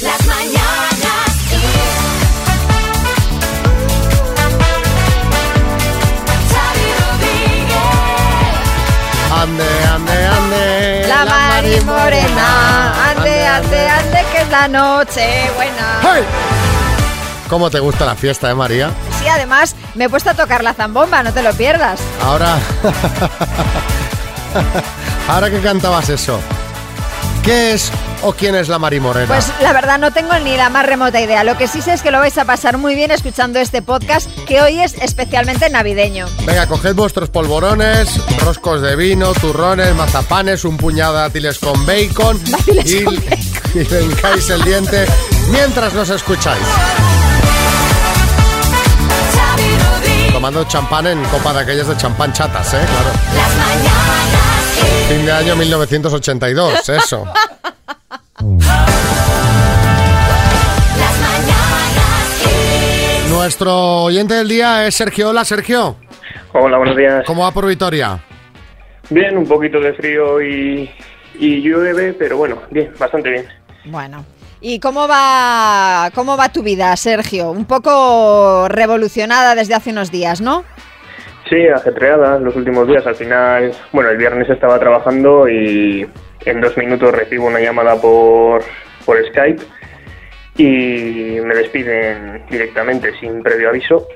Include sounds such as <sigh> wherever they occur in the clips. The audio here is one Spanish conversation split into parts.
Las mañanas Kiss. Xavi Rodríguez. Ande, ande, ande. La Mari Morena, ande, ande, ande, que es la noche buena. ¡Hey! ¿Cómo te gusta la fiesta, eh, María? Sí, además me he puesto a tocar la zambomba, no te lo pierdas. Ahora. <laughs> Ahora que cantabas eso. ¿Qué es o quién es la Mari Morena? Pues la verdad no tengo ni la más remota idea. Lo que sí sé es que lo vais a pasar muy bien escuchando este podcast que hoy es especialmente navideño. Venga, coged vuestros polvorones, roscos de vino, turrones, mazapanes, un puñado de dátiles con bacon Dátiles y, con <laughs> y le hincáis el diente mientras nos escucháis. Tomando champán en copa de aquellas de champán chatas, ¿eh? Claro. Las mañanas. Fin de año 1982, eso. Nuestro oyente del día es Sergio. Hola, Sergio. Hola, buenos días. ¿Cómo va por Vitoria? Bien, un poquito de frío y, y llueve, pero bueno, bien, bastante bien. Bueno. ¿Y cómo va, cómo va tu vida, Sergio? Un poco revolucionada desde hace unos días, ¿no? Sí, ajetreada los últimos días. Al final, bueno, el viernes estaba trabajando y en dos minutos recibo una llamada por, por Skype y me despiden directamente sin previo aviso.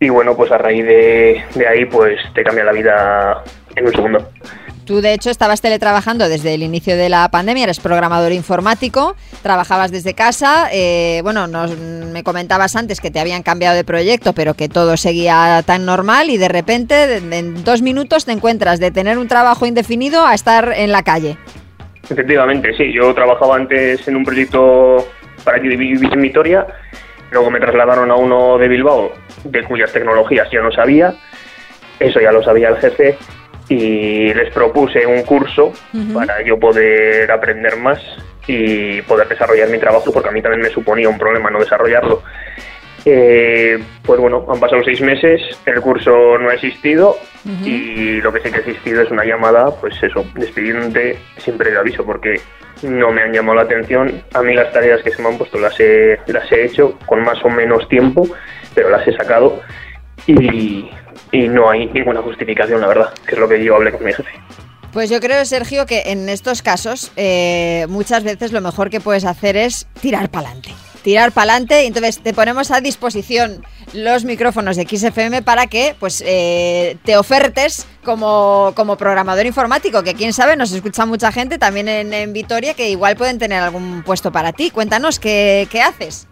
Y bueno, pues a raíz de, de ahí, pues te cambia la vida en un segundo. Tú, de hecho, estabas teletrabajando desde el inicio de la pandemia, eres programador informático, trabajabas desde casa. eh, bueno, nos, me comentabas antes que te habían cambiado de proyecto, pero que todo seguía tan normal y de repente, en dos minutos, te encuentras de tener un trabajo indefinido a estar en la calle. Efectivamente, sí. Yo trabajaba antes en un proyecto para aquí de Vi- Vi- en Vitoria, luego me trasladaron a uno de Bilbao, de cuyas tecnologías yo no sabía, eso ya lo sabía el jefe, y les propuse un curso para yo poder aprender más y poder desarrollar mi trabajo, porque a mí también me suponía un problema no desarrollarlo. Eh, pues bueno, han pasado seis meses, el curso no ha existido y lo que sí que ha existido es una llamada, pues eso, despidiéndote sin previo aviso, porque no me han llamado la atención. A mí las tareas que se me han puesto las he, las he hecho con más o menos tiempo, pero las he sacado y, y no hay ninguna justificación, la verdad, que es lo que yo hablé con mi jefe. Pues yo creo, Sergio, que en estos casos eh, muchas veces lo mejor que puedes hacer es tirar para adelante. Tirar para adelante y entonces te ponemos a disposición los micrófonos de XFM para que pues eh, te ofertes como, como programador informático, que quién sabe, nos escucha mucha gente también en, en Vitoria que igual pueden tener algún puesto para ti. Cuéntanos qué, qué haces.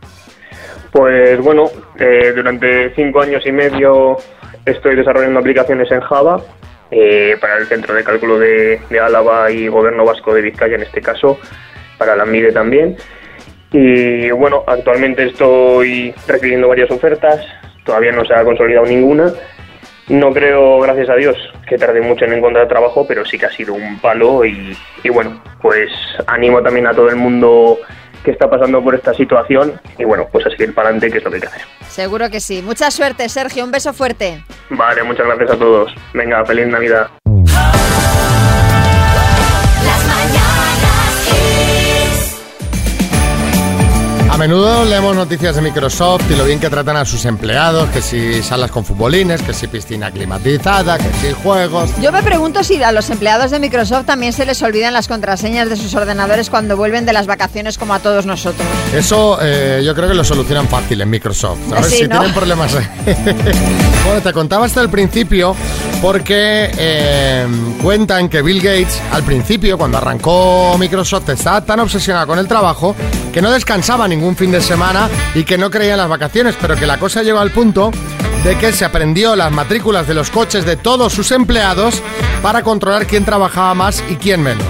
Pues bueno, eh, durante cinco años y medio estoy desarrollando aplicaciones en Java eh, para el Centro de Cálculo de, Álava y Gobierno Vasco de Vizcaya en este caso, para la MIDE también. Y bueno, actualmente estoy recibiendo varias ofertas, todavía no se ha consolidado ninguna. No creo, gracias a Dios, que tarde mucho en encontrar trabajo, pero sí que ha sido un palo y bueno, pues animo también a todo el mundo que está pasando por esta situación y bueno, pues a seguir para adelante, que es lo que hay que hacer. Seguro que sí. Mucha suerte, Sergio. Un beso fuerte. Vale, muchas gracias a todos. Venga, feliz Navidad. A menudo leemos noticias de Microsoft y lo bien que tratan a sus empleados, que si salas con futbolines, que si piscina climatizada, que si juegos. Yo me pregunto si a los empleados de Microsoft también se les olvidan las contraseñas de sus ordenadores cuando vuelven de las vacaciones como a todos nosotros. Eso eh, yo creo que lo solucionan fácil en Microsoft. ¿sabes? Sí, si ¿no? tienen problemas. <laughs> bueno, te contaba hasta el principio porque eh, cuentan que Bill Gates al principio, cuando arrancó Microsoft, estaba tan obsesionado con el trabajo que no descansaba ningún fin de semana y que no creía en las vacaciones, pero que la cosa llegó al punto de que se aprendió las matrículas de los coches de todos sus empleados para controlar quién trabajaba más y quién menos.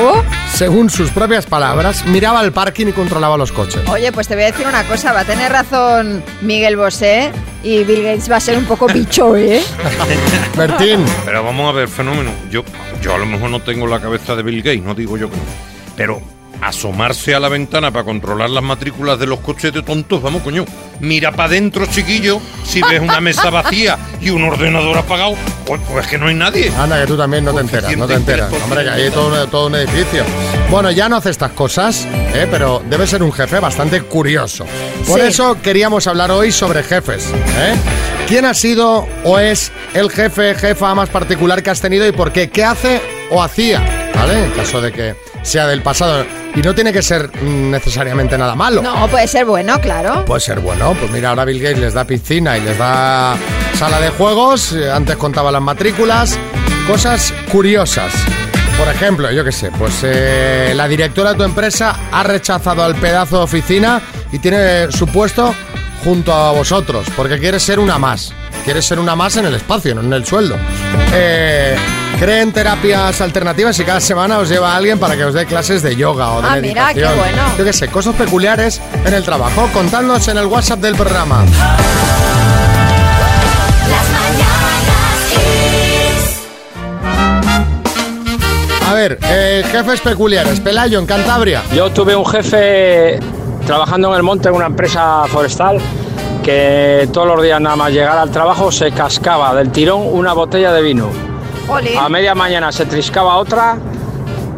Oh, Según sus propias palabras, miraba el parking y controlaba los coches. Oye, pues te voy a decir una cosa, va a tener razón Miguel Bosé y Bill Gates va a ser un poco <laughs> bicho, ¿eh? <laughs> Bertín, Pero vamos a ver, fenómeno. Yo, yo a lo mejor no tengo la cabeza de Bill Gates, no digo yo que no. Pero asomarse a la ventana para controlar las matrículas de los coches de tontos, vamos, coño. Mira para adentro, chiquillo, si ves una mesa vacía y un ordenador apagado, pues, pues es que no hay nadie. Anda, que tú también no te enteras, no te enteras. Hombre, que hay todo, un- todo un edificio. Bueno, ya no hace estas cosas, ¿eh? pero debe ser un jefe bastante curioso. Por Sí. eso queríamos hablar hoy sobre jefes. ¿eh? ¿Quién ha sido o es el jefe, jefa más particular que has tenido y por qué? ¿Qué hace o hacía? ¿Vale? En caso de que sea del pasado. Y no tiene que ser necesariamente nada malo. No, puede ser bueno, claro. Puede ser bueno, pues mira, ahora Bill Gates les da piscina y les da sala de juegos, eh, antes contaba las matrículas, cosas curiosas. Por ejemplo, yo qué sé, pues eh, la directora de tu empresa ha rechazado al pedazo de oficina y tiene su puesto junto a vosotros, porque quiere ser una más. Quiere ser una más en el espacio, no en el sueldo. Eh, creen terapias alternativas y cada semana os lleva a alguien para que os dé clases de yoga o de Ah, mira, qué meditación. bueno. Yo qué sé, cosas peculiares en el trabajo. Contadnos en el WhatsApp del programa. Las mañanas Kiss. A ver, eh, jefes peculiares. Pelayo, en Cantabria. Yo tuve un jefe trabajando en el monte en una empresa forestal que todos los días nada más llegar al trabajo se cascaba del tirón una botella de vino. A media mañana se triscaba otra,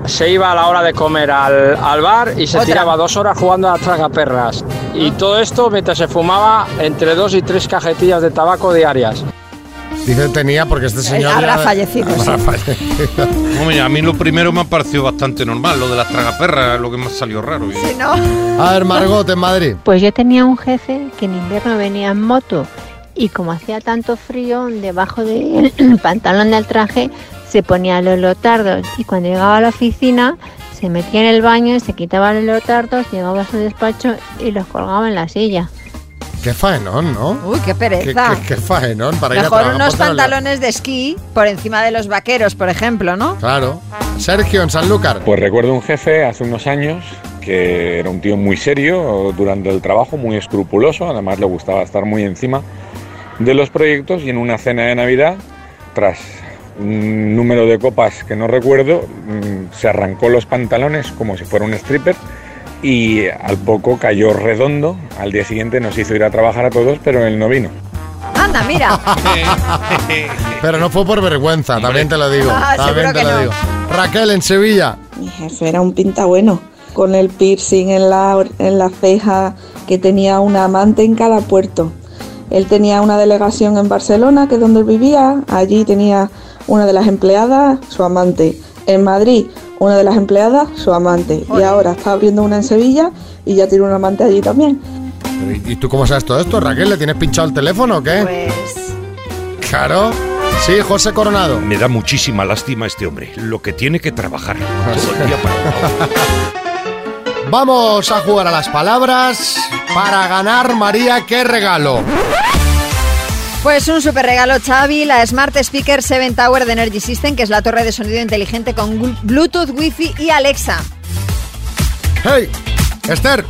se iba a la hora de comer al, al bar y se Otra. tiraba dos horas jugando a las tragaperras. Y todo esto mientras se fumaba entre dos y tres cajetillas de tabaco diarias. Dice tenía porque este señor... habrá ya- fallecido, habrá sí. fallecido. <laughs> Hombre, a mí lo primero me ha parecido bastante normal, lo de las tragaperras, lo que me ha salido raro. Si no, A ver, Margot, en Madrid. Pues yo tenía un jefe que en invierno venía en moto y como hacía tanto frío, debajo del <clears throat> pantalón del traje se ponía los leotardos y cuando llegaba a la oficina se metía en el baño, se quitaba los leotardos, llegaba a su despacho y los colgaba en la silla. Qué faenón, ¿no? uy, qué pereza. qué- qué faenón para ir a Mejor trabajar. unos la- pantalones de esquí por encima de los vaqueros, por ejemplo, ¿no? Claro. Sergio, en Sanlúcar. Pues recuerdo un jefe hace unos años que era un tío muy serio durante el trabajo, muy escrupuloso, además le gustaba estar muy encima de los proyectos y en una cena de Navidad, tras un número de copas que no recuerdo, mm, se arrancó los pantalones como si fuera un stripper y al poco cayó redondo. Al día siguiente nos hizo ir a trabajar a todos, pero él no vino. Anda, mira. <laughs> Pero no fue por vergüenza, también te lo digo. Ah, también te lo no. digo. Raquel, en Sevilla. Mi jefe era un pinta bueno, con el piercing en la, en la ceja, que tenía una amante en cada puerto. Él tenía una delegación en Barcelona, que es donde él vivía. Allí tenía una de las empleadas, su amante. En Madrid, una de las empleadas, su amante. Y ahora está abriendo una en Sevilla y ya tiene un amante allí también. ¿Y y tú cómo sabes todo esto, Raquel? ¿Le tienes pinchado el teléfono o qué? Pues. Claro. Sí, José Coronado. Me da muchísima lástima este hombre, lo que tiene que trabajar todo el día para... Vamos a jugar a las palabras para ganar, María, ¿qué regalo? Pues un super regalo, Xavi, la Smart Speaker 7 Tower de Energy System, que es la torre de sonido inteligente con Bluetooth, Wi-Fi y Alexa. Hey, Esther,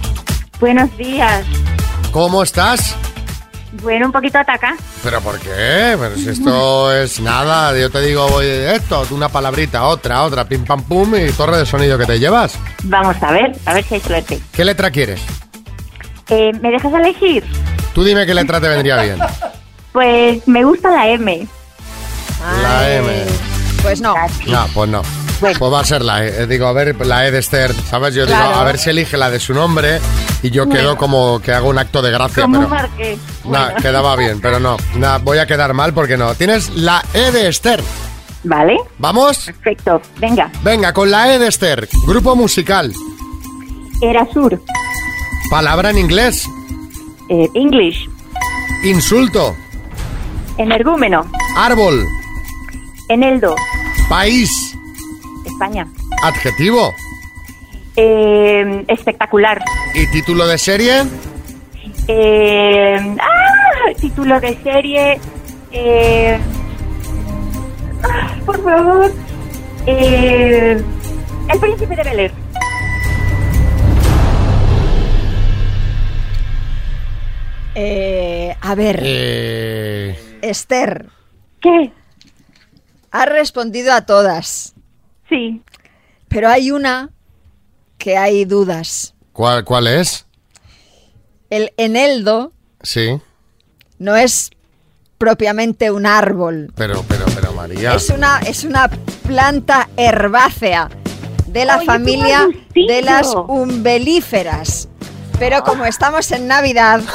Buenos días. ¿cómo estás? Bueno, un poquito ataca. ¿Pero por qué? Pero si esto es nada, yo te digo voy esto, una palabrita, otra, otra, pim pam pum y torre de sonido que te llevas. Vamos a ver, a ver si hay suerte. ¿Qué letra quieres? Eh, ¿Me dejas elegir? Tú dime qué letra te vendría bien. Pues me gusta la M. La M. Pues no. No, pues no. Pues va a ser la E. Digo, a ver, la E de Esther, ¿sabes? Yo Claro. digo, a ver si elige la de su nombre y yo quedo como que hago un acto de gracia, Como pero... marqué. Nah, quedaba bien, pero no. Nah, voy a quedar mal porque no. Tienes la E de Esther. Vale, ¿Vamos? perfecto. Venga, Venga, con la E de Esther. Grupo musical. Erasur. Palabra en inglés. Eh, English. Insulto. Energúmeno. Árbol. Eneldo. País. España. Adjetivo. Eh, espectacular. Y título de serie. Eh, ¡ah! Título de serie. Eh, ah, por favor. Eh, el príncipe de Bel Air. Eh, a ver, Eh, Esther, ¿Qué? has respondido a todas, Sí. pero hay una que hay dudas. ¿Cuál, ¿Cuál es? El eneldo Sí, no es propiamente un árbol. pero, pero, pero María. Es una, es una planta herbácea de la Oye, familia de las umbelíferas. Pero como estamos en Navidad. <laughs>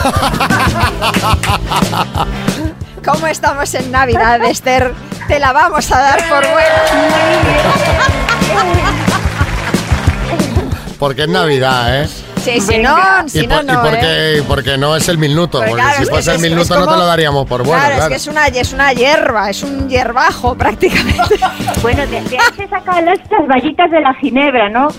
como estamos en Navidad, Esther, te la vamos a dar por buena. Porque es Navidad, ¿eh? Sí, si Venga. no, si y, no, por- y no. porque, y porque no es el minuto. Pues Porque claro, si fuese es- el minuto no como- te lo daríamos por bueno. claro, Claro, es que es una, es una hierba, es un hierbajo <laughs> prácticamente. Bueno, ahí se sacan estas vallitas de la ginebra, ¿no? Es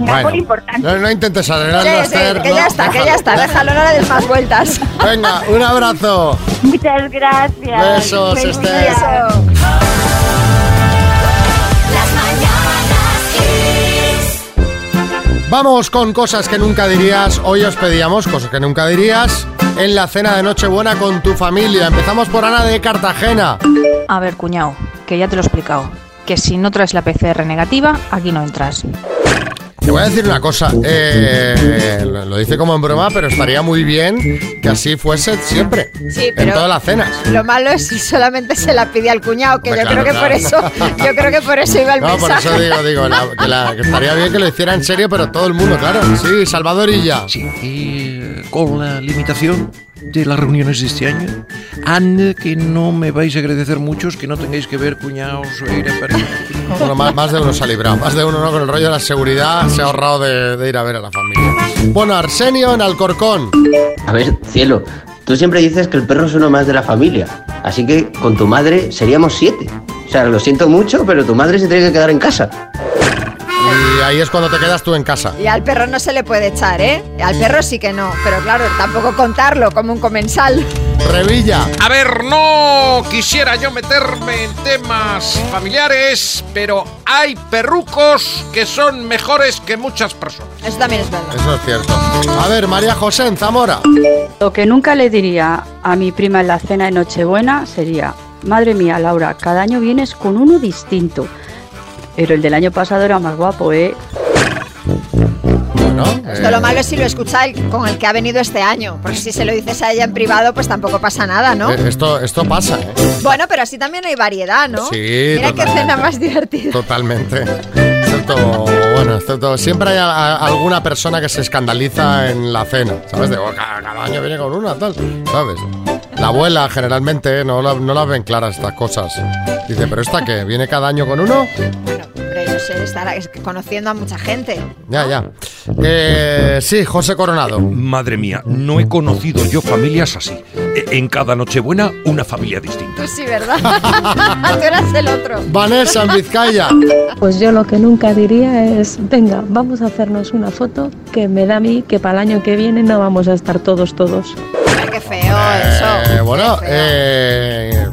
un árbol Bueno, importante. no, no intentes arreglarlo, Sí, sí, Esther, que no, ya está, que ya está, déjalo. no le des más vueltas. Venga, un abrazo. Muchas gracias. Besos, Feliz Esther. Vamos con cosas que nunca dirías. Hoy os pedíamos cosas que nunca dirías en la cena de Nochebuena con tu familia. Empezamos por Ana de Cartagena. A ver, cuñado, que ya te lo he explicado. Que si no traes la PCR negativa, aquí no entras. Te voy a decir una cosa. eh, lo lo dice como en broma, pero estaría muy bien que así fuese siempre. Sí, En pero- todas las cenas. Lo malo es si solamente se la pide al cuñado, que Hombre, yo claro, creo que por claro. eso, yo creo que por eso iba el No, por mensaje. eso digo, digo, la- que, la- que estaría bien que lo hiciera en serio, pero todo el mundo, claro. Sí, Salvadorilla. Sí, y eh, con la limitación de las reuniones de este año, ande que no me vais a agradecer muchos que no tengáis que ver cuñados o ir en persona. Bueno, más, más de uno se ha librado. Más de uno, ¿no? Con el rollo de la seguridad se ha ahorrado de, de ir a ver a la familia. Bueno, Arsenio en Alcorcón. A ver, cielo, tú siempre dices que el perro es uno más de la familia. Así que con tu madre seríamos siete. O sea, lo siento mucho, pero tu madre se tiene que quedar en casa. Y ahí es cuando te quedas tú en casa. Y al perro no se le puede echar, ¿eh? Al perro sí que no, pero claro, tampoco contarlo como un comensal. Revilla. A ver, no quisiera yo meterme en temas familiares, pero hay perrucos que son mejores que muchas personas. Eso también es verdad. Eso es cierto. A ver, María José en Zamora. Lo que nunca le diría a mi prima en la cena de Nochebuena sería, madre mía, Laura, cada año vienes con uno distinto. Pero el del año pasado era más guapo, ¿eh? Bueno, Esto lo malo es si lo escucha el con el que ha venido este año, porque si se lo dices a ella en privado, pues tampoco pasa nada, ¿no? eh, esto, esto pasa, ¿eh? Bueno, pero así también hay variedad, ¿no? Sí, Mira qué cena más divertida. Totalmente. Excepto, bueno, excepto, siempre hay a- a- alguna persona que se escandaliza en la cena, ¿sabes? De, "Oh, cada, cada año viene con una, tal, ¿sabes? La abuela generalmente no, la- no las ven claras estas cosas. Dice, ¿pero esta qué? ¿Viene cada año con uno? Sé, estará conociendo a mucha gente. Ya, ya. Eh, sí, José Coronado. Madre mía, no he conocido yo familias así. E- En cada Nochebuena, una familia distinta. Pues sí, ¿verdad? <laughs> Tú eras el otro. Vanessa en Vizcaya. Pues yo lo que nunca diría es, venga, vamos a hacernos una foto que me da a mí que para el año que viene no vamos a estar todos todos. Ay, qué feo eso. Eh, bueno, Qué feo. eh,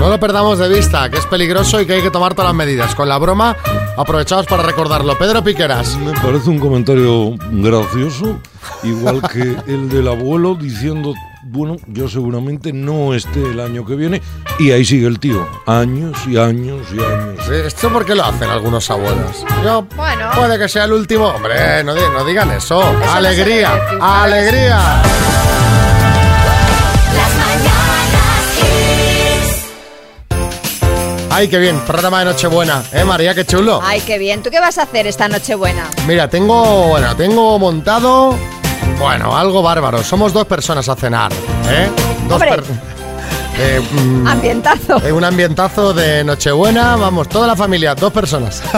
no lo perdamos de vista, que es peligroso y que hay que tomar todas las medidas. Con la broma, aprovechamos para recordarlo. Pedro Piqueras. Me parece un comentario gracioso, igual que <laughs> el del abuelo diciendo, bueno, yo seguramente no esté el año que viene, y ahí sigue el tío, años y años y años. Sí, ¿Esto por qué lo hacen algunos abuelos? Yo, Bueno. puede que sea el último. Hombre, no, di- no digan eso. alegría, alegría. Ay, qué bien, programa de Nochebuena. ¿Eh, María? Qué chulo. Ay, qué bien. ¿Tú qué vas a hacer esta noche buena? Mira, tengo, bueno, tengo montado, bueno, algo bárbaro. Somos dos personas a cenar, ¿eh? Dos Hombre. Eh, mm, Ambientazo. eh, un ambientazo de Nochebuena, vamos, toda la familia, dos personas. <laughs>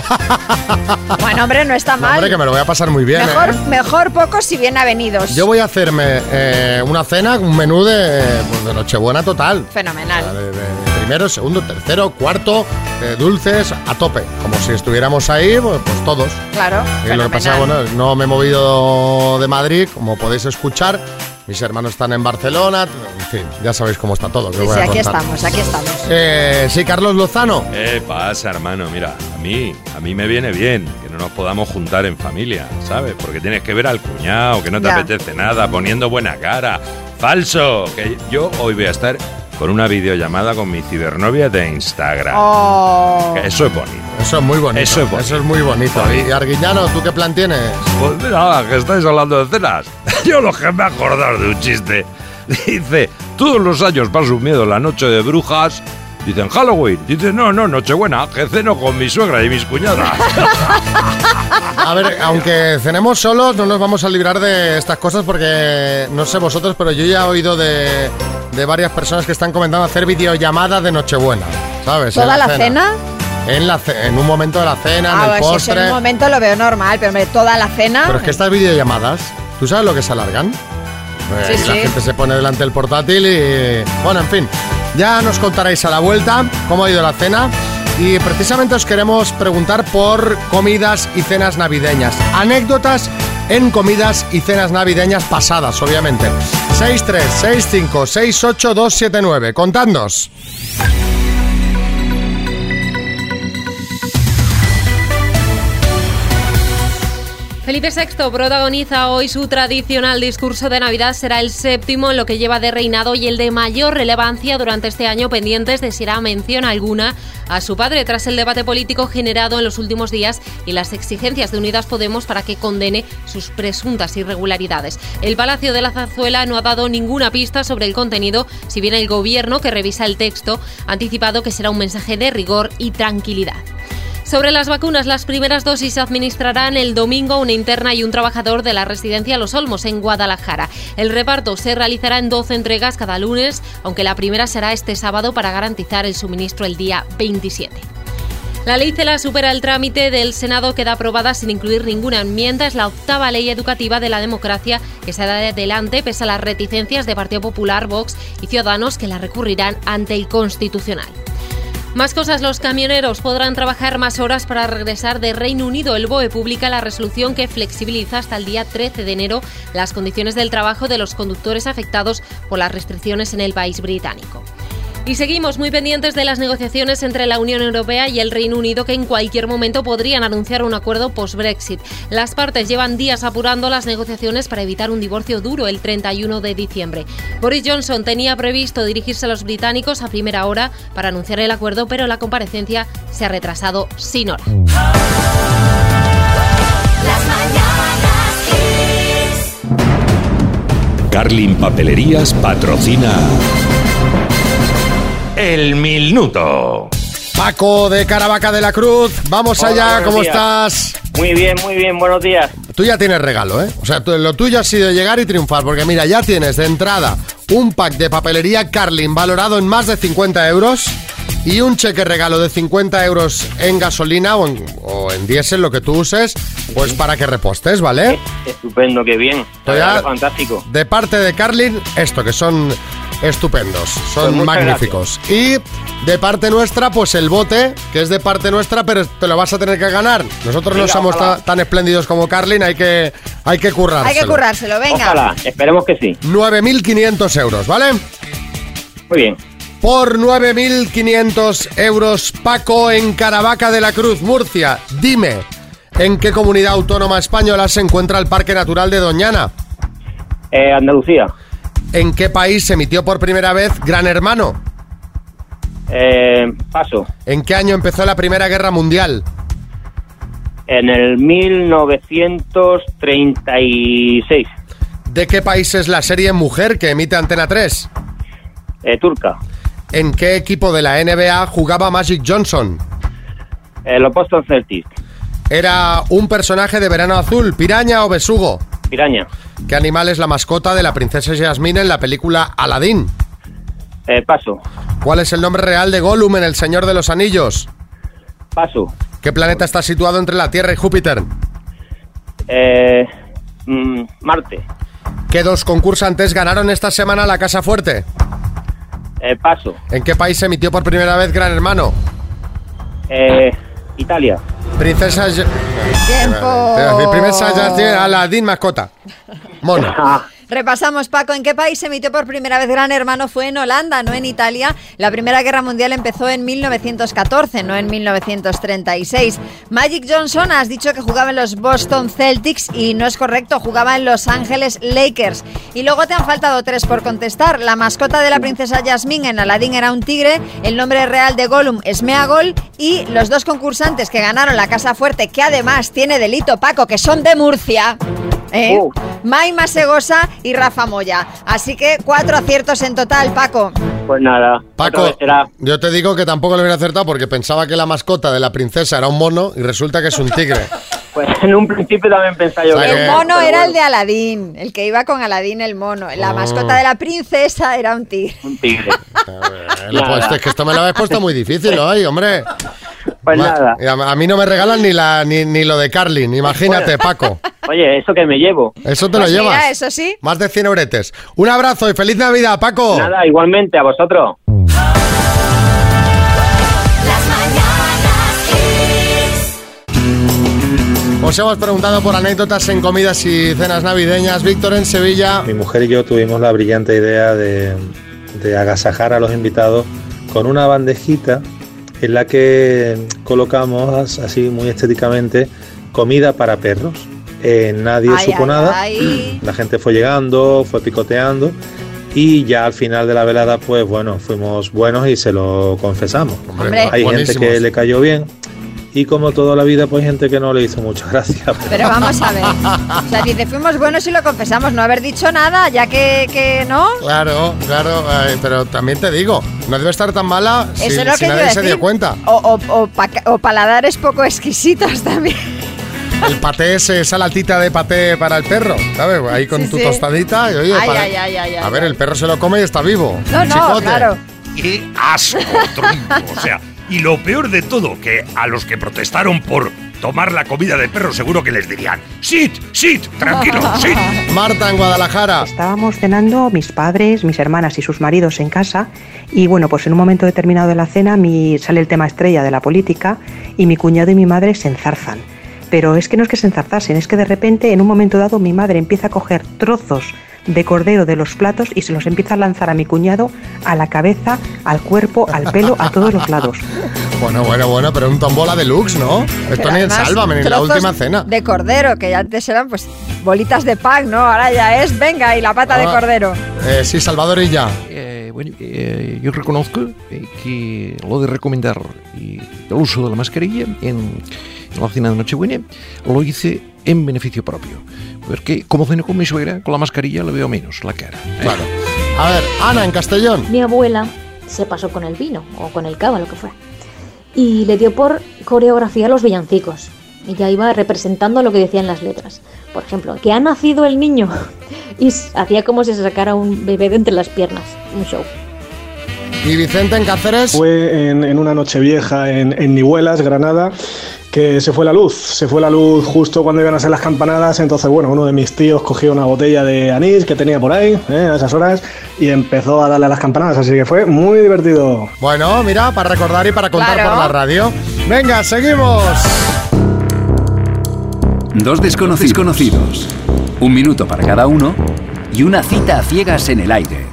Bueno, hombre, no está No, mal. hombre, que me lo voy a pasar muy bien, Mejor, ¿eh? mejor pocos y bien avenidos. Yo voy a hacerme eh, una cena, un menú de, pues, de Nochebuena total. Fenomenal. De, de- de primero, segundo, tercero, cuarto, eh, dulces, a tope. Como si estuviéramos ahí, pues, pues todos. Claro, Y lo que pasa, bueno, no me he movido de Madrid, como podéis escuchar. Mis hermanos están en Barcelona. En fin, ya sabéis cómo está todo. que Sí, voy sí, a aquí contar. estamos, aquí estamos. Eh, sí, Carlos Lozano. ¿Qué pasa, hermano? Mira, a mí, a mí me viene bien que no nos podamos juntar en familia, ¿sabes? Porque tienes que ver al cuñado, que no te Ya. apetece nada, poniendo buena cara. Falso, que yo hoy voy a estar con una videollamada con mi cibernovia de Instagram. Oh. Eso es bonito. Eso es muy bonito. Eso es bonito. Eso es muy bonito. Y Arguiñano, ¿tú qué plan tienes? Pues mira, que estáis hablando de cenas. <laughs> Yo lo que me he acordado de un chiste. <laughs> Dice, todos los años paso un miedo la noche de brujas. Dicen Halloween. Dice, no, no, Nochebuena, que ceno con mi suegra y mis cuñadas. <laughs> A ver, aunque cenemos solos, no nos vamos a librar de estas cosas porque no sé vosotros, pero yo ya he oído de, de varias personas que están comentando hacer videollamadas de Nochebuena. ¿Sabes? En ¿Toda la cena? En, la ce- en un momento de la cena, Ah, en el si eso en postre. un momento lo veo normal, pero hombre, toda la cena. Pero es que estas videollamadas, ¿tú sabes lo que se alargan? Pues Sí, La sí. gente se pone delante del portátil y... Bueno, en fin, ya nos contaréis a la vuelta cómo ha ido la cena. Y precisamente os queremos preguntar por comidas y cenas navideñas. Anécdotas en comidas y cenas navideñas pasadas, obviamente. 636568279. Contadnos. Felipe VI protagoniza hoy su tradicional discurso de Navidad. Será el séptimo en lo que lleva de reinado y el de mayor relevancia durante este año, pendientes de si mención alguna a su padre tras el debate político generado en los últimos días y las exigencias de Unidas Podemos para que condene sus presuntas irregularidades. El Palacio de la Zarzuela no ha dado ninguna pista sobre el contenido, si bien el gobierno que revisa el texto ha anticipado que será un mensaje de rigor y tranquilidad. Sobre las vacunas, las primeras dosis se administrarán el domingo una interna y un trabajador de la residencia Los Olmos, en Guadalajara. El reparto se realizará en 12 entregas cada lunes, aunque la primera será este sábado para garantizar el suministro el día 27. La ley CELA supera el trámite del Senado, queda aprobada sin incluir ninguna enmienda. Es la octava ley educativa de la democracia que se da adelante pese a las reticencias de Partido Popular, Vox y Ciudadanos que la recurrirán ante el Constitucional. Más cosas, los camioneros podrán trabajar más horas para regresar de Reino Unido. El BOE publica la resolución que flexibiliza hasta el día 13 de enero las condiciones del trabajo de los conductores afectados por las restricciones en el país británico. Y seguimos muy pendientes de las negociaciones entre la Unión Europea y el Reino Unido que en cualquier momento podrían anunciar un acuerdo post-Brexit. Las partes llevan días apurando las negociaciones para evitar un divorcio duro el 31 de diciembre. Boris Johnson tenía previsto dirigirse a los británicos a primera hora para anunciar el acuerdo, pero la comparecencia se ha retrasado sin hora. Carlin Papelerías patrocina El minuto. Paco de Caravaca de la Cruz, vamos Hola, allá, ¿cómo días. estás? Muy bien, muy bien, buenos días. Tú ya tienes regalo, ¿eh? O sea, tú- lo tuyo ha sido llegar y triunfar, porque mira, ya tienes de entrada un pack de papelería Carlin valorado en más de 50 euros y un cheque regalo de 50 euros en gasolina o en, o en diésel, lo que tú uses, pues para que repostes, ¿vale? Estupendo, qué bien. Pues fantástico. De parte de Carlin, esto, que son estupendos, son Pues magníficos. Y de parte nuestra, pues el bote, que es de parte nuestra, pero te lo vas a tener que ganar. Nosotros no somos ta- tan espléndidos como Carlin, hay que, hay que currárselo. Hay que currárselo, venga. Ojalá, esperemos que sí. 9.500 euros, ¿vale? Muy bien. Por 9.500 euros, Paco en Caravaca de la Cruz, Murcia. Dime, ¿en qué comunidad autónoma española se encuentra el Parque Natural de Doñana? Eh, Andalucía. ¿En qué país se emitió por primera vez Gran Hermano? Eh, paso. ¿En qué año empezó la Primera Guerra Mundial? En el 1936. ¿De qué país es la serie Mujer que emite Antena 3? Eh, turca. ¿En qué equipo de la NBA jugaba Magic Johnson? Eh, los Boston Celtics. ¿Era un personaje de Verano Azul, piraña o besugo? Piraña. ¿Qué animal es la mascota de la princesa Jasmine en la película Aladdin? Eh, paso. ¿Cuál es el nombre real de Gollum en El Señor de los Anillos? Paso. ¿Qué planeta está situado entre la Tierra y Júpiter? Eh, mm, Marte. ¿Qué dos concursantes ganaron esta semana la Casa Fuerte? Eh, paso. ¿En qué país se emitió por primera vez Gran Hermano? Eh, Italia. Princesa... Tiempo. Princesa Jasmine, Aladdin, mascota. Mono. <laughs> Repasamos, Paco, ¿en qué país se emitió por primera vez Gran Hermano? Fue en Holanda, no en Italia. La Primera Guerra Mundial empezó en 1914, no en 1936. Magic Johnson, has dicho que jugaba en los Boston Celtics y no es correcto, jugaba en Los Ángeles Lakers. Y luego te han faltado tres por contestar. La mascota de la princesa Yasmín en Aladdin era un tigre, el nombre real de Gollum es Meagol y los dos concursantes que ganaron la Casa Fuerte, que además tiene delito Paco, que son de Murcia. ¿eh? Maima Segosa y Rafa Moya. Así que cuatro aciertos en total, Paco. Pues nada. Paco, yo te digo que tampoco lo hubiera acertado porque pensaba que la mascota de la princesa era un mono y resulta que es un tigre. <laughs> Pues en un principio también pensaba yo O sea que El mono era el de Aladín, el que iba con Aladín el mono. La Oh. mascota de la princesa era un tigre. un tigre. <laughs> Lo pues, es que esto me lo habéis puesto muy difícil hoy, hombre. Pues Ma- nada. y A, a mí no me regalan ni, la, ni, ni lo de Carlin, imagínate, Paco. <laughs> Oye, eso que me llevo. Eso te lo Pues llevas. mira, eso sí. Más de 100 euretes. Un abrazo y feliz Navidad, Paco. Nada, igualmente a vosotros. Os hemos preguntado por anécdotas en comidas y cenas navideñas. Víctor en Sevilla. Mi mujer y yo tuvimos la brillante idea de, de agasajar a los invitados con una bandejita en la que colocamos así muy estéticamente comida para perros. Eh, nadie Ay, supo ay, nada, ay. <clears throat> la gente fue llegando, fue picoteando y ya al final de la velada pues bueno, fuimos buenos y se lo confesamos. Hombre. Hay gente que le cayó bien y como toda la vida pues hay gente que no le hizo mucha gracia. Pero <laughs> vamos a ver. O sea, dice, fuimos buenos y lo confesamos, no haber dicho nada, ya que, que no. Claro, claro, eh, pero también te digo, no debe estar tan mala si, es lo si que nadie se dio cuenta. O, o- o pa- o paladares poco exquisitos también. El paté es esa latita de paté para el perro, ¿sabes? Ahí con Sí, tu sí. tostadita y oye, Ay, para- ay, ay, ay, a ver, ay. el perro se lo come y está vivo. No, no, Chicote. claro. ¡Qué asco, tronco! O sea, y lo peor de todo, que a los que protestaron por tomar la comida del perro, seguro que les dirían: ¡Sit, sit, tranquilo, <laughs> sit! Marta en Guadalajara. Estábamos cenando mis padres, mis hermanas y sus maridos en casa y bueno, pues en un momento determinado de la cena mi, sale el tema estrella de la política y mi cuñado y mi madre se enzarzan. Pero es que no es que se enzarzasen, es que de repente en un momento dado mi madre empieza a coger trozos de cordero de los platos y se los empieza a lanzar a mi cuñado a la cabeza, al cuerpo, al pelo, a todos los lados. <laughs> Bueno, bueno, bueno, pero un tombola deluxe, ¿no? Esto Pero ni en Sálvame, ni en la última cena. De cordero, que antes eran pues bolitas de pack, ¿no? Ahora ya es, venga, y la pata de Ah. cordero. Eh, sí, Salvador y ya. Eh, bueno, eh, yo reconozco que lo de recomendar el uso de la mascarilla en, en la cena de Nochebuena lo hice en beneficio propio. Porque como ceno con mi suegra, con la mascarilla le veo menos la cara. ¿eh? Claro. A ver, Ana en Castellón. Mi abuela se pasó con el vino o con el cava, lo que fue. Y le dio por coreografiar los villancicos. Y ya iba representando lo que decían las letras. Por ejemplo, que ha nacido el niño. <laughs> Y hacía como si se sacara un bebé de entre las piernas. Un show. ¿Y Vicente en Cáceres? Fue en, en una noche vieja en, en Nihuelas, Granada, que se fue la luz. Se fue la luz justo cuando iban a ser las campanadas. Entonces, bueno, uno de mis tíos cogió una botella de anís que tenía por ahí, ¿eh? a esas horas, y empezó a darle a las campanadas. Así que fue muy divertido. Bueno, mira, para recordar y para contar Claro. por la radio. Venga, seguimos. Dos desconocidos conocidos. Un minuto para cada uno y una cita a ciegas en el aire.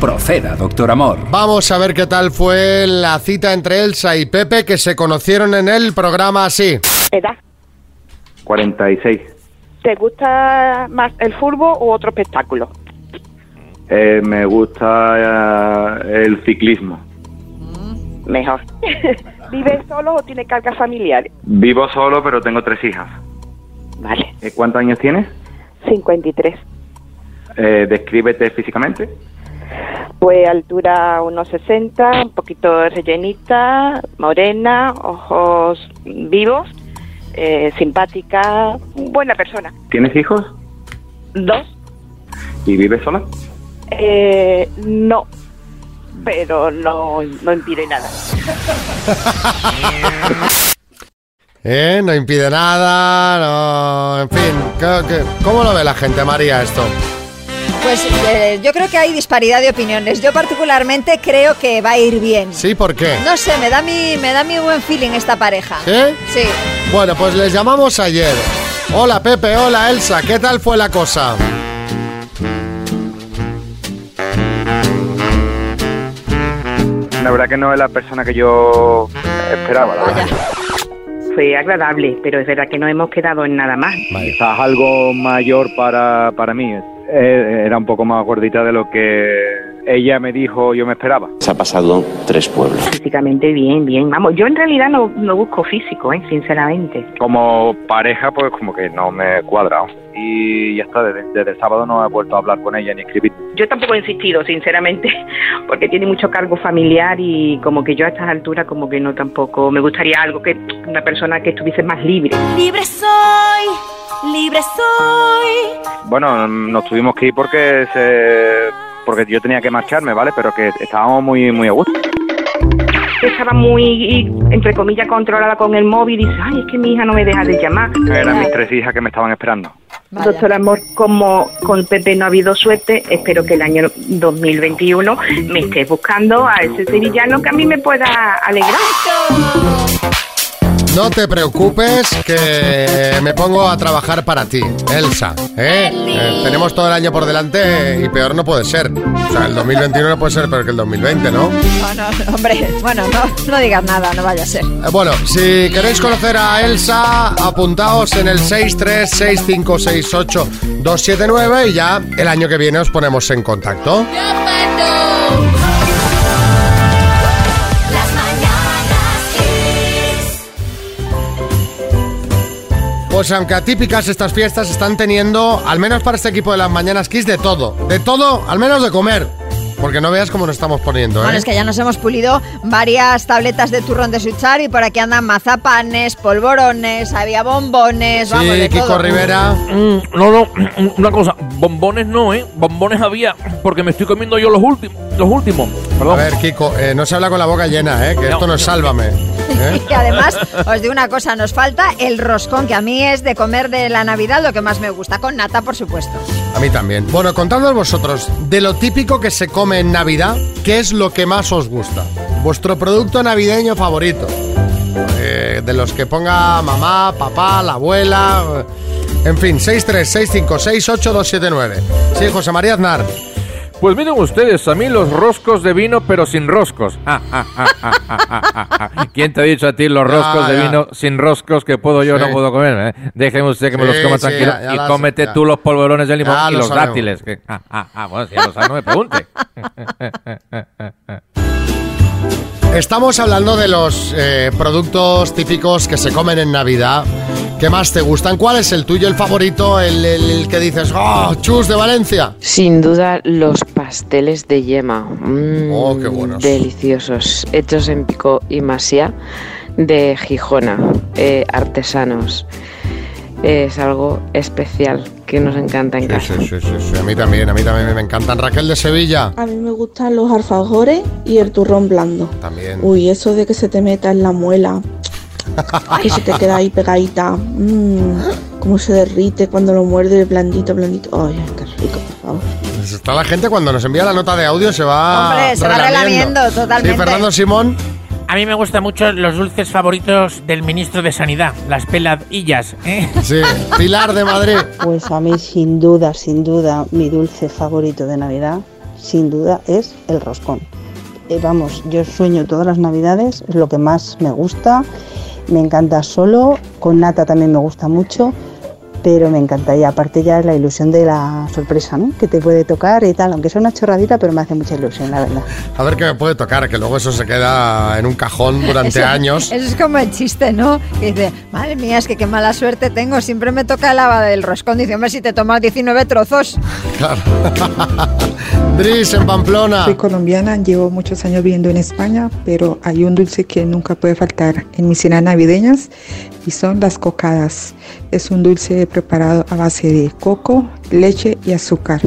Proceda, doctor Amor. Vamos a ver qué tal fue la cita entre Elsa y Pepe que se conocieron en el programa así. ¿Edad? 46. ¿Te gusta más el fútbol u otro espectáculo? Eh, me gusta eh, el ciclismo. Mejor. <laughs> ¿Vives solo o tiene cargas familiares? Vivo solo, pero tengo tres hijas. Vale. Eh, ¿Cuántos años tienes? 53. Eh, descríbete físicamente. Pues altura unos 60, un poquito rellenita, morena, ojos vivos, eh, simpática, buena persona. ¿Tienes hijos? Dos, ¿Y vives sola? eh, no, pero no, no impide nada. ¿Eh? No impide nada, no... En fin, ¿qué- qué- ¿cómo lo ve la gente, María, esto? Pues eh, yo creo que hay disparidad de opiniones. Yo particularmente creo que va a ir bien. ¿Sí? ¿Por qué? No sé, me da mi, me da mi buen feeling esta pareja. ¿Sí? Sí. Bueno, pues les llamamos ayer. Hola Pepe, hola Elsa, ¿qué tal fue la cosa? La verdad que no es la persona que yo esperaba, la verdad. fue agradable, pero es verdad que no hemos quedado en nada más. Quizás algo mayor para, para mí. Eh, Era un poco más gordita de lo que ella me dijo yo me esperaba. Se ha pasado tres pueblos. Físicamente bien, bien. Vamos, yo en realidad no, no busco físico, ¿eh? sinceramente. Como pareja, pues como que no me cuadra. Y ya está, desde, desde el sábado no he vuelto a hablar con ella ni escribir. Yo tampoco he insistido, sinceramente, <laughs> porque tiene mucho cargo familiar y como que yo a estas alturas como que no tampoco me gustaría algo que una persona que estuviese más libre. Libre soy, libre soy. Bueno, nos tuvimos que ir porque se, porque yo tenía que marcharme, ¿vale? Pero que estábamos muy, muy a gusto. Estaba muy, entre comillas, controlada con el móvil y dice, ay, es que mi hija no me deja de llamar. Eran mis tres hijas que me estaban esperando. Doctor Amor, como con Pepe no ha habido suerte, espero que el año 2021 me esté buscando a ese sevillano que a mí me pueda alegrar. No te preocupes que me pongo a trabajar para ti, Elsa. ¿eh? Eh, tenemos todo el año por delante y peor no puede ser. O sea, el 2021 no puede ser peor que el 2020, ¿no? No, no, hombre, bueno, no, no digas nada, no vaya a ser. Eh, Bueno, si queréis conocer a Elsa, apuntaos en el 636568279 y ya el año que viene os ponemos en contacto. Pues aunque atípicas estas fiestas están teniendo, al menos para este equipo de las Mañanas Kiss, de todo. De todo, al menos de comer. Porque no veas cómo nos estamos poniendo, ¿eh? Bueno, es que ya nos hemos pulido varias tabletas de turrón de suchar y por aquí andan mazapanes, polvorones, había bombones, vamos, de Kiko todo. Rivera. Mm, no, no, una cosa, bombones no, ¿eh? Bombones había, porque me estoy comiendo yo los últimos, los últimos. Perdón. A ver, Kiko, eh, no se habla con la boca llena, ¿eh? Que esto no es sálvame. ¿eh? <laughs> Y además, os digo una cosa, nos falta el roscón, que a mí es de comer de la Navidad lo que más me gusta, con nata, por supuesto. A mí también. Bueno, contadnos vosotros, de lo típico que se come en Navidad, ¿qué es lo que más os gusta? Vuestro producto navideño favorito. Eh, de los que ponga mamá, papá, la abuela. eh, En fin, 636568279. Sí, José María Aznar. Pues miren ustedes, a mí los roscos de vino, pero sin roscos. <laughs> ¿Quién te ha dicho a ti los roscos de vino sin roscos que puedo yo Sí. no puedo comer? ¿eh? Déjeme usted que me los coma sí, tranquilo ya- ya y las- cómete ya. tú los polvorones de limón y lo los sabemos. dátiles. que- <laughs> ah, ah, ah, bueno, si ya lo sabe, no me pregunte. <laughs> Estamos hablando de los eh, productos típicos que se comen en Navidad. ¿Qué más te gustan? ¿Cuál es el tuyo, el favorito? El, el- el que dices, ¡oh, chus de Valencia! Sin duda los pasteles de yema. Mm, Oh, qué buenos. Deliciosos. Hechos en Pico y Masía de Gijona. eh, artesanos. Es algo especial que nos encanta en casa. Sí, sí, sí, sí, a mí también, a mí también me encantan. Raquel de Sevilla. A mí me gustan los alfajores y el turrón blando. También. Uy, eso de que se te meta en la muela, que se te queda ahí pegadita, mmm, cómo se derrite cuando lo muerde blandito, blandito. Ay, qué rico, por favor. Está la gente cuando nos envía la nota de audio se va Hombre, se va relamiendo, totalmente. Sí, Fernando Simón. A mí me gustan mucho los dulces favoritos del ministro de Sanidad, las peladillas. ¿eh? Sí, Pilar de Madrid. Pues a mí sin duda, sin duda, mi dulce favorito de Navidad, sin duda, es el roscón. Eh, vamos, yo sueño todas las Navidades, es lo que más me gusta. Me encanta solo, con nata también me gusta mucho, pero me encantaría. Aparte ya la ilusión de la sorpresa, ¿no? Que te puede tocar y tal, aunque sea una chorradita, pero me hace mucha ilusión, la verdad. A ver qué me puede tocar, que luego eso se queda en un cajón durante Eso- años. Eso es como el chiste, ¿no? Que dice, madre mía, es que qué mala suerte tengo, siempre me toca la del roscón. Dice, hombre, si te tomas 19 trozos. <laughs> Claro. Dris en Pamplona. Soy colombiana, llevo muchos años viviendo en España, pero hay un dulce que nunca puede faltar en mis cenas navideñas y son las cocadas. Es un dulce preparado a base de coco, leche y azúcar.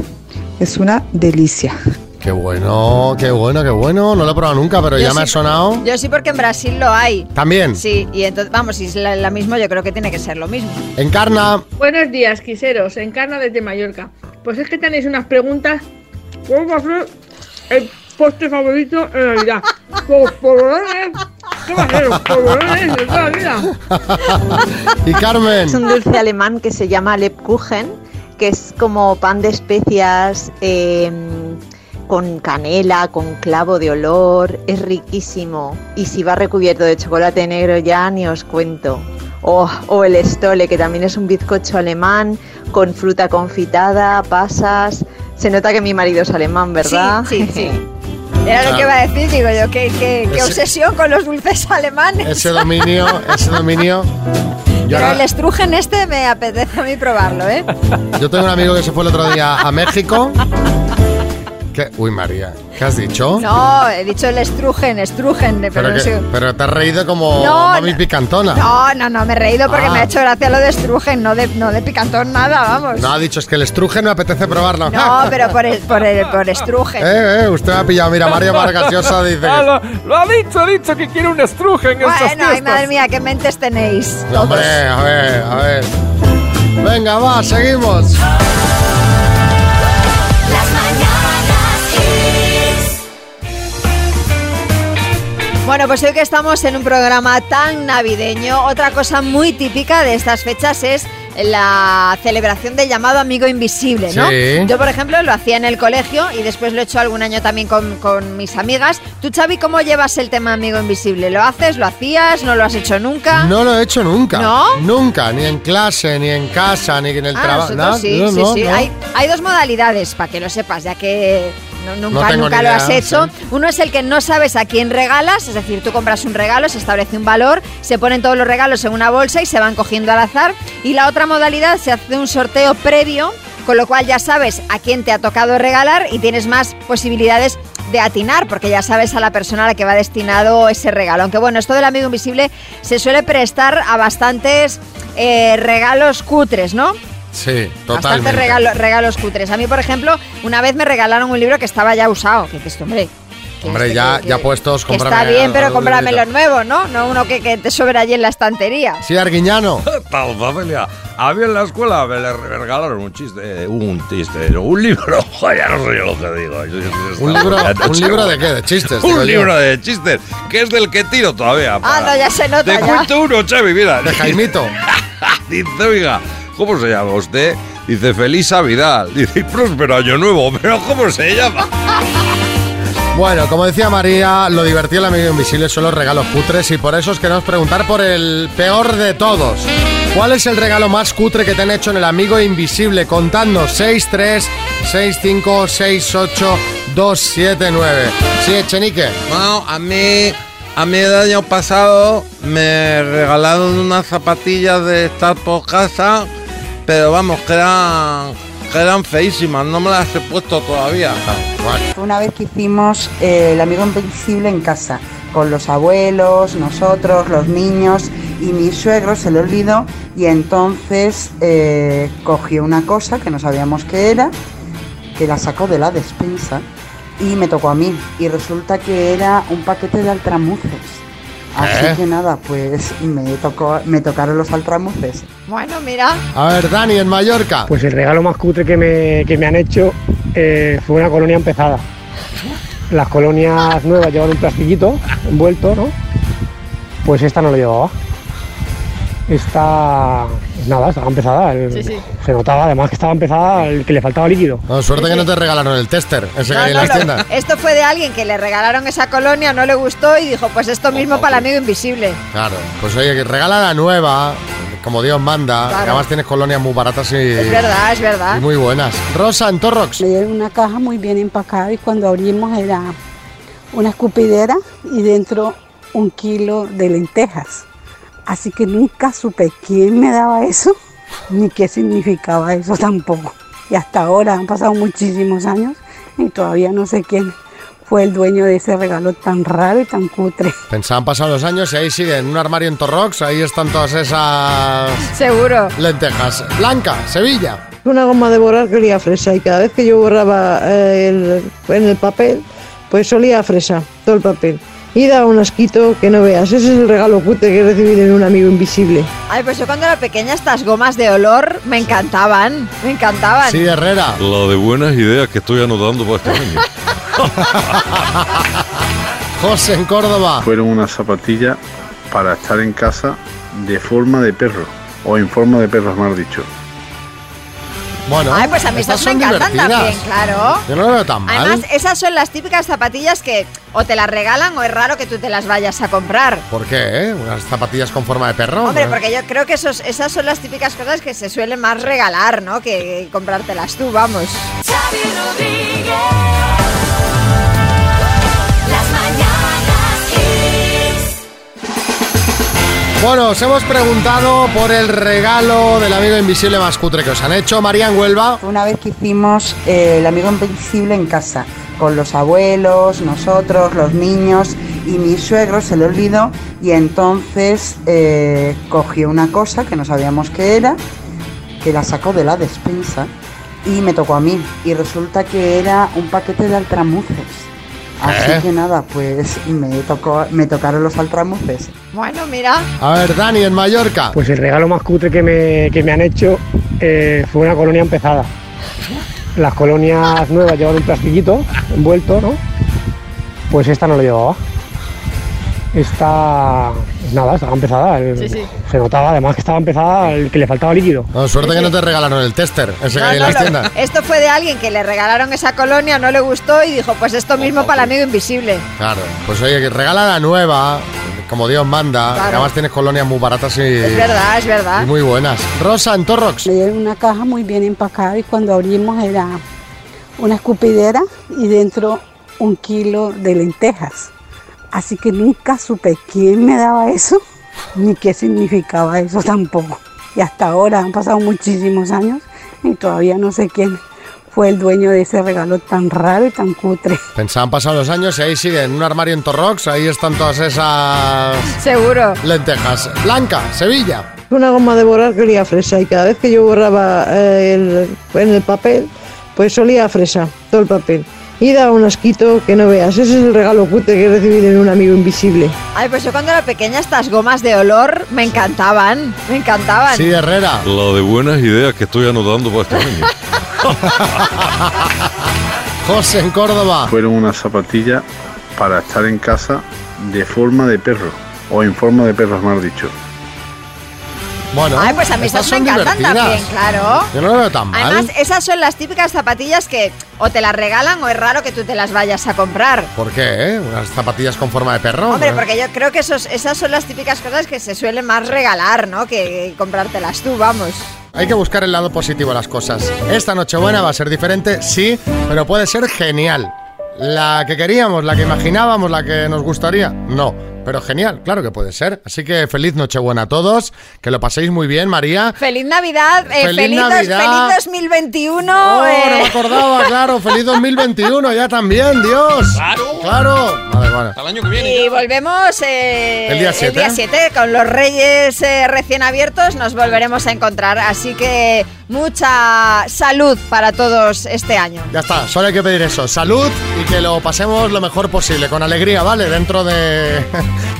Es una delicia. Qué bueno, qué bueno, qué bueno. No lo he probado nunca, pero Yo ya me ha sí- sonado. Yo sí, porque en Brasil lo hay. También. Sí, y entonces, vamos, si es la, la misma, yo creo que tiene que ser lo mismo. Encarna. Buenos días, quiseros. Encarna desde Mallorca. Pues es que tenéis unas preguntas. ¿Cuál va a ser el postre favorito en Navidad? <laughs> Los polvorones. ¿Qué va a ser? Los polvorones de toda la vida. <laughs> Y Carmen. Es un dulce alemán que se llama Lebkuchen, que es como pan de especias, eh, con canela, con clavo de olor, es riquísimo. Y si va recubierto de chocolate negro ya ni os cuento. Oh, o el estole, que también es un bizcocho alemán con fruta confitada, pasas. Se nota que mi marido es alemán, ¿verdad? Sí, sí, sí. <laughs> Era lo que iba a decir, digo yo, qué, qué- qué Ese- obsesión con los dulces <laughs> alemanes. Ese dominio, ese dominio. <laughs> Yo, Pero ahora- el estrujen este me apetece a mí probarlo, ¿eh? yo tengo un amigo que se fue el otro día a México. Que, uy, María, ¿qué has dicho? No, he dicho el estrujen, estrujen, pero, pero, no que- sé. pero te has reído como No, mami picantona. No, no, no, me he reído porque Ah. me ha hecho gracia lo de estrujen, no de, no de picantón nada, vamos. No, ha dicho, es que el estruje me apetece probarlo. No, pero por, el, por, el, por estrujen. Eh, eh, usted me ha pillado. Mira, María Vargas Llosa dice <laughs> Ah, lo, lo ha dicho, ha dicho que quiere un estruje en estas Bueno, ay, madre mía, qué mentes tenéis. Hombre, a ver, a ver. Venga, va, seguimos. Bueno, pues hoy que estamos en un programa tan navideño, otra cosa muy típica de estas fechas es la celebración del llamado amigo invisible, ¿no? Sí. Yo, por ejemplo, lo hacía en el colegio y después lo he hecho algún año también con, con mis amigas. Tú, Xavi, ¿cómo llevas el tema amigo invisible? ¿Lo haces? ¿Lo hacías? ¿No lo has hecho nunca? No lo he hecho nunca. ¿No? Nunca, ni en clase, ni en casa, ni en el Ah, trabajo. sí, no, sí, no, sí. no. Hay, hay dos modalidades, para que lo sepas, ya que no- nunca, nunca lo idea, has hecho. sí. Uno es el que no sabes a quién regalas, es decir, tú compras un regalo, se establece un valor, se ponen todos los regalos en una bolsa y se van cogiendo al azar. Y la otra modalidad se hace un sorteo previo, con lo cual ya sabes a quién te ha tocado regalar y tienes más posibilidades de atinar, porque ya sabes a la persona a la que va destinado ese regalo. Aunque bueno, esto del amigo invisible se suele prestar a bastantes eh, regalos cutres, ¿no? Sí, Bastantes totalmente. regalo- regalos cutres. A mí, por ejemplo, una vez me regalaron un libro que estaba ya usado. Que dices, hombre, Hombre, ya, ya puestos, que está bien, pero cómpramelo nuevo, ¿no? No uno que, que te sobra allí en la estantería. Sí, Arguiñano. <laughs> Tal familia. A mí en la escuela me le regalaron un chiste, un chiste, un libro. <laughs> Joder, ya no sé yo lo que digo. ¿Un libro, ¿Un libro de qué? ¿De chistes? <laughs> Un libro de chistes, que es del que tiro todavía. Ah, no, ya se nota Te ya. cuento uno, Chavi, mira. De Jaimito. Dice, oiga, ¿cómo se llama usted? Dice, feliz Navidad. <laughs> Dice, y próspero año nuevo. <laughs> Pero ¿cómo se llama? Bueno, como decía María, lo divertido del amigo invisible son los regalos cutres y por eso os queremos preguntar por el peor de todos. ¿Cuál es el regalo más cutre que te han hecho en el amigo invisible? Contadnos 63 65 68 279. Sí, Echenique. Bueno, a mí, a mí el año pasado me regalaron unas zapatillas de estar por casa, pero vamos, que eran, que eran feísimas, no me las he puesto todavía. Una vez que hicimos eh, el amigo invisible en casa, con los abuelos, nosotros, los niños y mi suegro se le olvidó y entonces eh, cogió una cosa que no sabíamos qué era, que la sacó de la despensa y me tocó a mí y resulta que era un paquete de altramuces. Así ¿Eh? que nada, pues me tocó, me tocaron los altramuces. Bueno, mira. A ver, Dani, en Mallorca. Pues el regalo más cutre que me, que me han hecho eh, fue una colonia empezada. Las colonias nuevas llevan un plastiquito envuelto, ¿no? Pues esta no lo llevaba. Esta, nada, estaba empezada. el- Sí, sí. Se notaba además que estaba empezada, el que le faltaba líquido. No, suerte que no te regalaron el tester, ese que No, en las tiendas. Esto fue de alguien que le regalaron esa colonia, no le gustó y dijo, pues esto mismo para el amigo invisible. Claro, pues oye, que regala la nueva, como Dios manda. Claro. Además tienes colonias muy baratas y, Es verdad, es verdad. y muy buenas. Rosa, en Torrox. Me dieron una caja muy bien empacada y cuando abrimos era una escupidera y dentro un kilo de lentejas. Así que nunca supe quién me daba eso <laughs> ni qué significaba eso tampoco. Y hasta ahora han pasado muchísimos años y todavía no sé quién fue el dueño de ese regalo tan raro y tan cutre. Pensaban pasar los años y ahí sigue, en un armario en Torrox, ahí están todas esas Seguro. lentejas. Blanca, Sevilla. Una goma de borrar que olía a fresa y cada vez que yo borraba eh, el- en el papel, pues olía a fresa, todo el papel. Y daba un asquito que no veas. Ese es el regalo cutre que he recibido en un amigo invisible. Ay, pues yo cuando era pequeña estas gomas de olor me encantaban, me encantaban. Herrera. La de buenas ideas que estoy anotando para este año. <laughs> José, en Córdoba. Fueron unas zapatillas para estar en casa de forma de perro, o en forma de perro, más dicho. Bueno, Ay, pues a mí estas me son encantan divertidas. también, claro. Yo no lo veo tan mal. Además, esas son las típicas zapatillas que o te las regalan o es raro que tú te las vayas a comprar. ¿Por qué? eh? ¿Unas zapatillas con forma de perro? Hombre, ¿no? porque yo creo que esos, esas son las típicas cosas que se suelen más regalar, ¿no? Que comprártelas tú, vamos. Xavi Rodríguez. Bueno, os hemos preguntado por el regalo del amigo invisible más cutre que os han hecho. María en Huelva. Una vez que hicimos eh, el amigo invencible en casa, con los abuelos, nosotros, los niños, y mi suegro se le olvidó y entonces eh, cogió una cosa que no sabíamos qué era, que la sacó de la despensa y me tocó a mí. Y resulta que era un paquete de altramuces. Así ¿Eh? que nada, pues me, tocó, me tocaron los altramuces. Bueno, mira. A ver, Dani en Mallorca. Pues el regalo más cutre que me, que me han hecho eh, fue una colonia empezada. Las colonias nuevas llevan un plastiquito envuelto, ¿no? Pues esta no lo llevaba. Esta, nada, estaba empezada. el- Sí, sí. Se notaba además que estaba empezada, el que le faltaba líquido. No, suerte que no te regalaron el tester, ese que No, hay en las tiendas. esto fue de alguien que le regalaron esa colonia, no le gustó y dijo, pues esto mismo para el amigo invisible. Claro, pues oye, que regala la nueva, como Dios manda. Claro. además tienes colonias muy baratas y, Es verdad, es verdad. y muy buenas. Rosa en Torrox. Me dieron una caja muy bien empacada y cuando abrimos era una escupidera y dentro un kilo de lentejas. Así que nunca supe quién me daba eso ni qué significaba eso tampoco. Y hasta ahora han pasado muchísimos años y todavía no sé quién fue el dueño de ese regalo tan raro y tan cutre. Pensaban pasar los años y ahí sigue, en un armario en Torrox, ahí están todas esas Seguro. lentejas. Blanca, Sevilla. Una goma de borrar que olía a fresa y cada vez que yo borraba eh, el- en el papel, pues olía a fresa, todo el papel. Y daba un asquito que no veas. Ese es el regalo cutre que recibí de un amigo invisible. Ay, pues yo cuando era pequeña estas gomas de olor me encantaban, me encantaban. Sí, Herrera. La de buenas ideas que estoy anotando para este año. <laughs> José en Córdoba. Fueron unas zapatillas para estar en casa de forma de perro. O en forma de perro, más dicho. Bueno, Ay, pues a mí estas me encantan también, claro. Yo no lo veo tan mal. Además, esas son las típicas zapatillas que o te las regalan o es raro que tú te las vayas a comprar. ¿Por qué? eh? Unas zapatillas con forma de perro. Hombre, ¿no? porque yo creo que esos, esas son las típicas cosas que se suelen más regalar, ¿no? Que comprártelas tú, vamos. Hay que buscar el lado positivo a las cosas. Esta Nochebuena va a ser diferente, sí, pero puede ser genial. La que queríamos, la que imaginábamos, la que nos gustaría, no. Pero genial, claro que puede ser. Así que feliz Nochebuena a todos, que lo paséis muy bien, María. Feliz Navidad, eh, Feliz feliz, dos- Navidad. feliz 2021. Oh, eh. no me acordaba, claro, feliz 2021 ya también, Dios. Claro. Claro. Vale, vale. Al año que Y volvemos eh, El día siete. 7 con los Reyes eh, recién abiertos. Nos volveremos a encontrar. Así que mucha salud para todos este año. Ya está, solo hay que pedir eso, salud y que lo pasemos lo mejor posible, con alegría, ¿vale? Dentro de,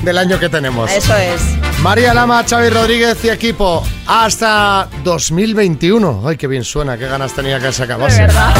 del año que tenemos. Eso es. María Lama, Xavi Rodríguez y equipo, hasta 2021. Ay, qué bien suena, qué ganas tenía que se acabase. De verdad.